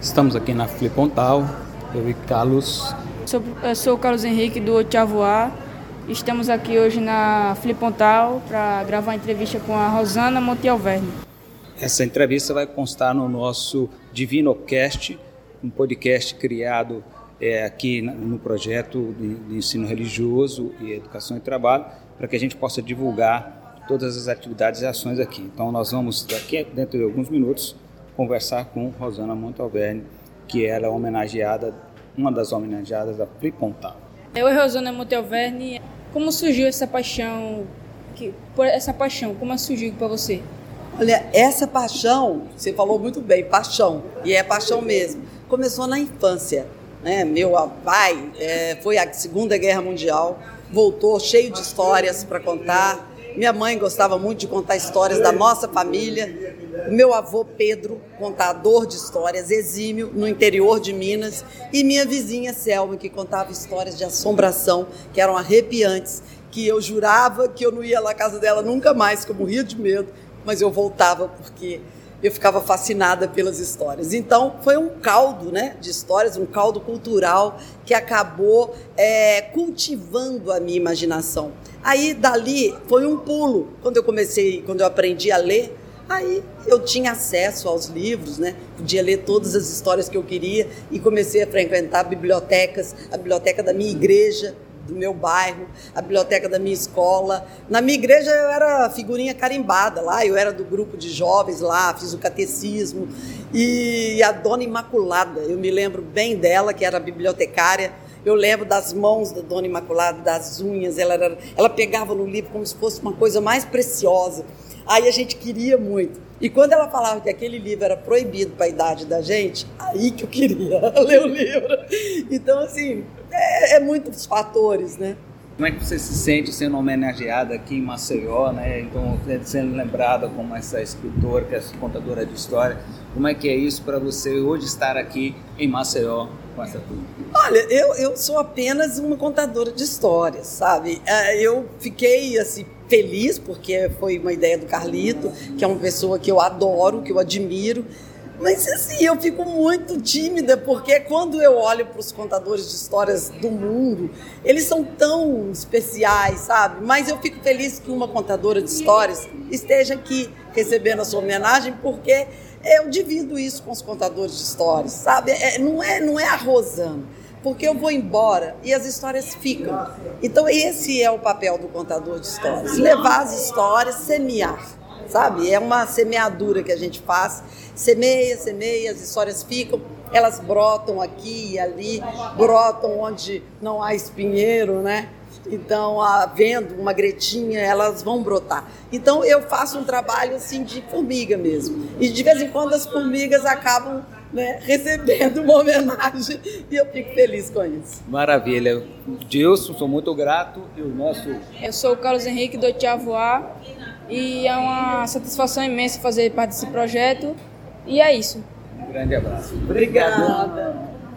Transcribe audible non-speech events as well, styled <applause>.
Estamos aqui na Flipontal, eu e Carlos. Sou, eu sou o Carlos Henrique do Oitavo A. Estamos aqui hoje na Flipontal para gravar uma entrevista com a Rosana Montialverne. Essa entrevista vai constar no nosso DivinoCast, um podcast criado é, aqui no projeto de, de ensino religioso e educação e trabalho, para que a gente possa divulgar todas as atividades e ações aqui. Então nós vamos, daqui dentro de alguns minutos, conversar com Rosana Montalverne, que ela é homenageada, uma das homenageadas da Fripontal. Eu e Rosana Montalverne, como surgiu essa paixão, que, por essa paixão, como surgiu para você? Olha, essa paixão, você falou muito bem, paixão, e é paixão mesmo, começou na infância. Né? Meu pai é, foi a Segunda Guerra Mundial, voltou cheio de histórias para contar, minha mãe gostava muito de contar histórias da nossa família. O meu avô Pedro, contador de histórias, exímio, no interior de Minas. E minha vizinha Selma, que contava histórias de assombração, que eram arrepiantes, que eu jurava que eu não ia lá à casa dela nunca mais, que eu morria de medo, mas eu voltava porque eu ficava fascinada pelas histórias. Então, foi um caldo né, de histórias, um caldo cultural que acabou é, cultivando a minha imaginação. Aí, dali, foi um pulo. Quando eu comecei, quando eu aprendi a ler, aí eu tinha acesso aos livros, né? Podia ler todas as histórias que eu queria e comecei a frequentar bibliotecas, a biblioteca da minha igreja, do meu bairro, a biblioteca da minha escola. Na minha igreja eu era figurinha carimbada lá, eu era do grupo de jovens lá, fiz o catecismo. E a Dona Imaculada, eu me lembro bem dela, que era bibliotecária. Eu lembro das mãos da Dona Imaculada, das unhas, ela, era, ela pegava no livro como se fosse uma coisa mais preciosa. Aí a gente queria muito. E quando ela falava que aquele livro era proibido para a idade da gente, aí que eu queria <laughs> ler o livro. Então, assim, é, é muitos fatores, né? Como é que você se sente sendo homenageada aqui em Maceió, né? Então, sendo lembrada como essa escritora, que é contadora de história. Como é que é isso para você hoje estar aqui em Maceió com essa turma? Olha, eu, eu sou apenas uma contadora de histórias, sabe? É, eu fiquei, assim, feliz porque foi uma ideia do Carlito, que é uma pessoa que eu adoro, que eu admiro. Mas assim, eu fico muito tímida, porque quando eu olho para os contadores de histórias do mundo, eles são tão especiais, sabe? Mas eu fico feliz que uma contadora de histórias esteja aqui recebendo a sua homenagem, porque eu divido isso com os contadores de histórias, sabe? É, não, é, não é a Rosana, porque eu vou embora e as histórias ficam. Então, esse é o papel do contador de histórias: levar as histórias, semear sabe? É uma semeadura que a gente faz, semeia, semeia, as histórias ficam, elas brotam aqui e ali, brotam onde não há espinheiro, né? Então, havendo uma gretinha, elas vão brotar. Então, eu faço um trabalho assim de formiga mesmo. E de vez em quando as formigas acabam né, recebendo uma homenagem e eu fico feliz com isso. Maravilha. Dilson, sou muito grato. E o nosso. Eu sou o Carlos Henrique do Tiavoá e é uma satisfação imensa fazer parte desse projeto. E é isso. Um grande abraço. Obrigada.